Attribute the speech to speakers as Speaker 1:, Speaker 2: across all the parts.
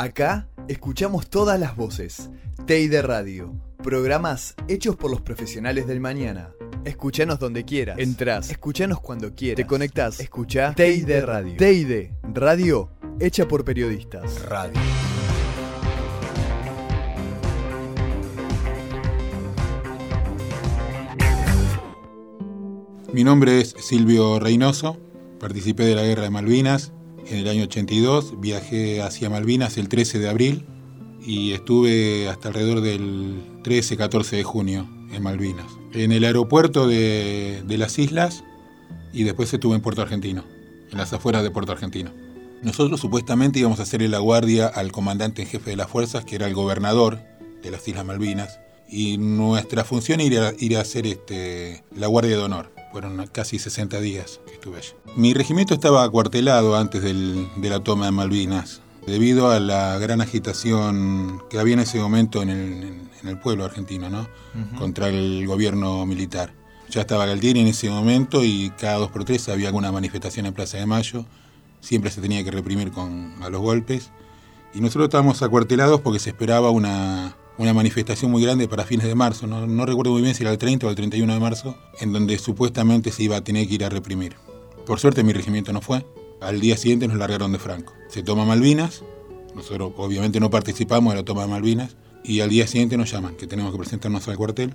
Speaker 1: Acá escuchamos todas las voces. TEIDE Radio. Programas hechos por los profesionales del mañana. Escuchanos donde quieras. Entrás. Escuchanos cuando quieras. Te conectás. Escucha TEIDE Radio. TEIDE Radio hecha por periodistas. Radio.
Speaker 2: Mi nombre es Silvio Reynoso. Participé de la Guerra de Malvinas en el año 82. Viajé hacia Malvinas el 13 de abril y estuve hasta alrededor del 13-14 de junio en Malvinas. En el aeropuerto de, las islas y después estuve en Puerto Argentino, en las afueras de Puerto Argentino. Nosotros supuestamente íbamos a hacerle la guardia al comandante en jefe de las fuerzas, que era el gobernador de las Islas Malvinas, y nuestra función era ir a hacer este, la guardia de honor. Fueron casi 60 días que estuve allí. Mi regimiento estaba acuartelado antes de la toma de Malvinas, debido a la gran agitación que había en ese momento en el, pueblo argentino, ¿no? Contra el gobierno militar. Ya estaba Galtieri en ese momento y cada dos por tres había alguna manifestación en Plaza de Mayo. Siempre se tenía que reprimir con, a los golpes. Y nosotros estábamos acuartelados porque se esperaba una, una manifestación muy grande para fines de marzo, no, recuerdo muy bien si era el 30 o el 31 de marzo, en donde supuestamente se iba a tener que ir a reprimir. Por suerte mi regimiento no fue, al día siguiente nos largaron de Franco. Se toma Malvinas, nosotros obviamente no participamos de la toma de Malvinas, y al día siguiente nos llaman, que tenemos que presentarnos al cuartel.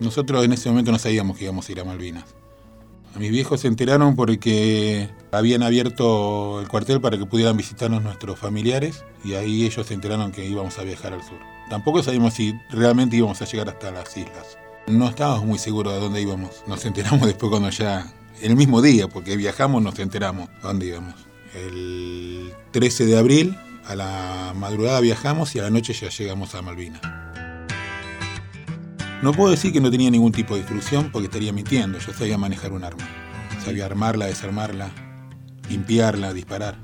Speaker 2: Nosotros en ese momento no sabíamos que íbamos a ir a Malvinas. Mis viejos se enteraron porque habían abierto el cuartel para que pudieran visitarnos nuestros familiares y ahí ellos se enteraron que íbamos a viajar al sur. Tampoco sabíamos si realmente íbamos a llegar hasta las islas. No estábamos muy seguros de dónde íbamos. Nos enteramos después cuando ya, el mismo día, porque viajamos, nos enteramos a dónde íbamos. El 13 de abril, a la madrugada viajamos y a la noche ya llegamos a Malvinas. No puedo decir que no tenía ningún tipo de instrucción porque estaría mintiendo. Yo sabía manejar un arma. Sabía armarla, desarmarla, limpiarla, disparar.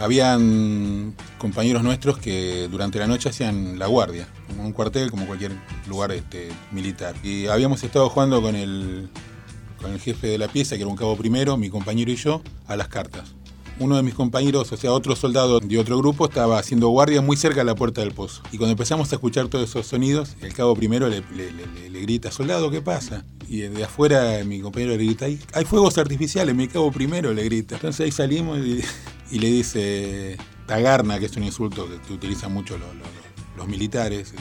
Speaker 2: Habían compañeros nuestros que durante la noche hacían la guardia, como un cuartel, como cualquier lugar este, militar. Y habíamos estado jugando con el, con el jefe de la pieza, que era un cabo primero, mi compañero y yo, a las cartas. Uno de mis compañeros, o sea, otro soldado de otro grupo, estaba haciendo guardia muy cerca de la puerta del pozo. Y cuando empezamos a escuchar todos esos sonidos, el cabo primero le, grita, soldado, ¿qué pasa? Y de afuera mi compañero le grita, hay fuegos artificiales, mi cabo primero le grita. Entonces ahí salimos y, y le dice, tagarna, que es un insulto que, utilizan mucho los, militares,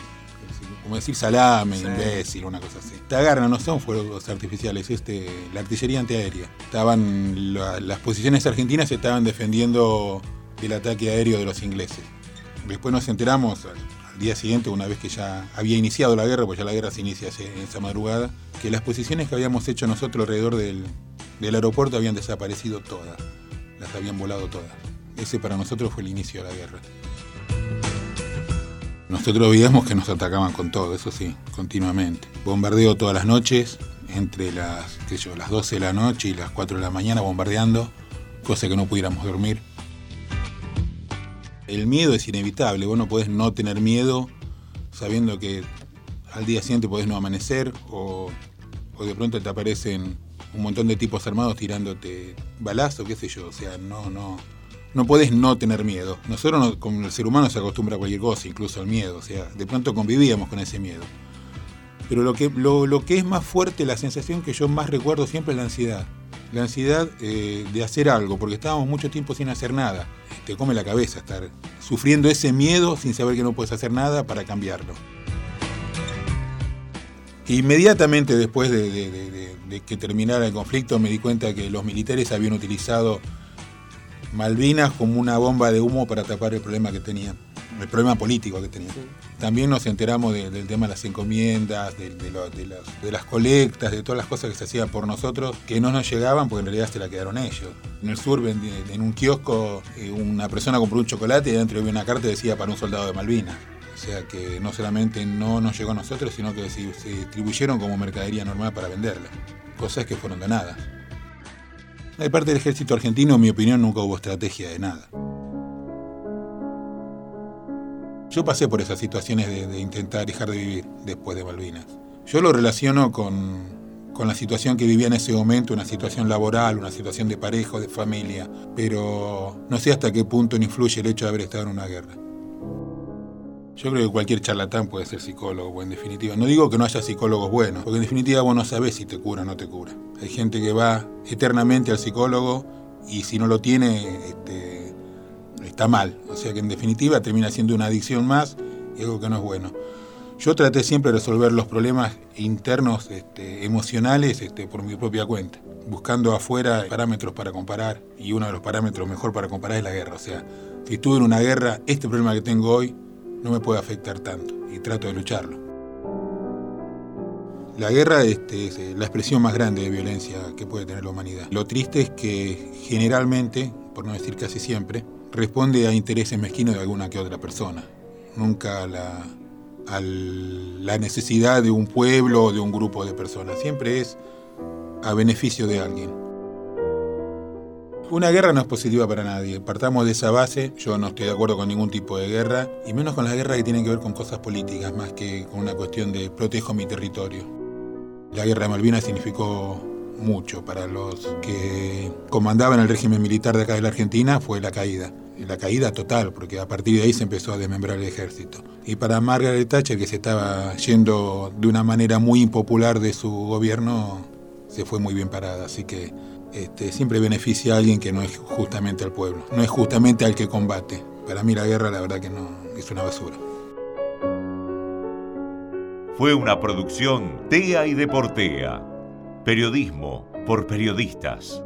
Speaker 2: como decir salame, imbécil, una cosa así. Tagarna no son fuegos artificiales, este, la artillería antiaérea. Estaban, las posiciones argentinas se estaban defendiendo del ataque aéreo de los ingleses. Después nos enteramos al, día siguiente, una vez que ya había iniciado la guerra, pues ya la guerra se inicia en esa madrugada, que las posiciones que habíamos hecho nosotros alrededor del, del aeropuerto habían desaparecido todas, las habían volado todas. Ese para nosotros fue el inicio de la guerra. Nosotros veíamos que nos atacaban con todo, eso sí, continuamente. Bombardeo todas las noches, entre las, qué yo, las 12 de la noche y las 4 de la mañana bombardeando, cosa que no pudiéramos dormir. El miedo es inevitable, vos no podés no tener miedo sabiendo que al día siguiente podés no amanecer o, o de pronto te aparecen un montón de tipos armados tirándote balazo, qué sé yo, o sea, no, no, no podés no tener miedo. Nosotros, como el ser humano, se acostumbra a cualquier cosa, incluso al miedo. O sea, de pronto convivíamos con ese miedo. Pero lo que, lo, que es más fuerte, la sensación que yo más recuerdo siempre es la ansiedad. La ansiedad eh, de hacer algo, porque estábamos mucho tiempo sin hacer nada. Te come la cabeza estar sufriendo ese miedo sin saber que no puedes hacer nada para cambiarlo. Inmediatamente después de que terminara el conflicto me di cuenta que los militares habían utilizado Malvinas como una bomba de humo para tapar el problema que tenía, el problema político que tenía. También nos enteramos del tema de las encomiendas, de, las, colectas, de todas las cosas que se hacían por nosotros, que no nos llegaban porque en realidad se la quedaron ellos. En el sur, en, un kiosco, eh, una persona compró un chocolate y dentro había una carta que decía para un soldado de Malvinas. O sea que no solamente no nos llegó a nosotros, sino que se, se distribuyeron como mercadería normal para venderla. Cosas que fueron donadas. De parte del ejército argentino, en mi opinión, nunca hubo estrategia de nada. Yo pasé por esas situaciones de, intentar dejar de vivir después de Malvinas. Yo lo relaciono con, con la situación que vivía en ese momento, una situación laboral, una situación de pareja, de familia, pero no sé hasta qué punto influye el hecho de haber estado en una guerra. Yo creo que cualquier charlatán puede ser psicólogo, en definitiva. No digo que no haya psicólogos buenos, porque en definitiva vos no sabés si te cura o no te cura. Hay gente que va eternamente al psicólogo y si no lo tiene, este, está mal. O sea que en definitiva termina siendo una adicción más y algo que no es bueno. Yo traté siempre de resolver los problemas internos este, emocionales este, por mi propia cuenta, buscando afuera parámetros para comparar y uno de los parámetros mejor para comparar es la guerra. O sea, si estuve en una guerra, este problema que tengo hoy no me puede afectar tanto y trato de lucharlo. La guerra este, es la expresión más grande de violencia que puede tener la humanidad. Lo triste es que generalmente, por no decir casi siempre, responde a intereses mezquinos de alguna que otra persona. Nunca la, a la necesidad de un pueblo o de un grupo de personas. Siempre es a beneficio de alguien. Una guerra no es positiva para nadie. Partamos de esa base. Yo no estoy de acuerdo con ningún tipo de guerra, y menos con las guerras que tienen que ver con cosas políticas, más que con una cuestión de protejo mi territorio. La guerra de Malvinas significó mucho para los que comandaban el régimen militar de acá de la Argentina, fue la caída. La caída total, porque a partir de ahí se empezó a desmembrar el ejército. Y para Margaret Thatcher, que se estaba yendo de una manera muy impopular de su gobierno, se fue muy bien parada. Así que este, siempre beneficia a alguien que no es justamente al pueblo, no es justamente al que combate. Para mí la guerra la verdad que no es una basura.
Speaker 3: Fue una producción TEA y Deportea. Periodismo por periodistas.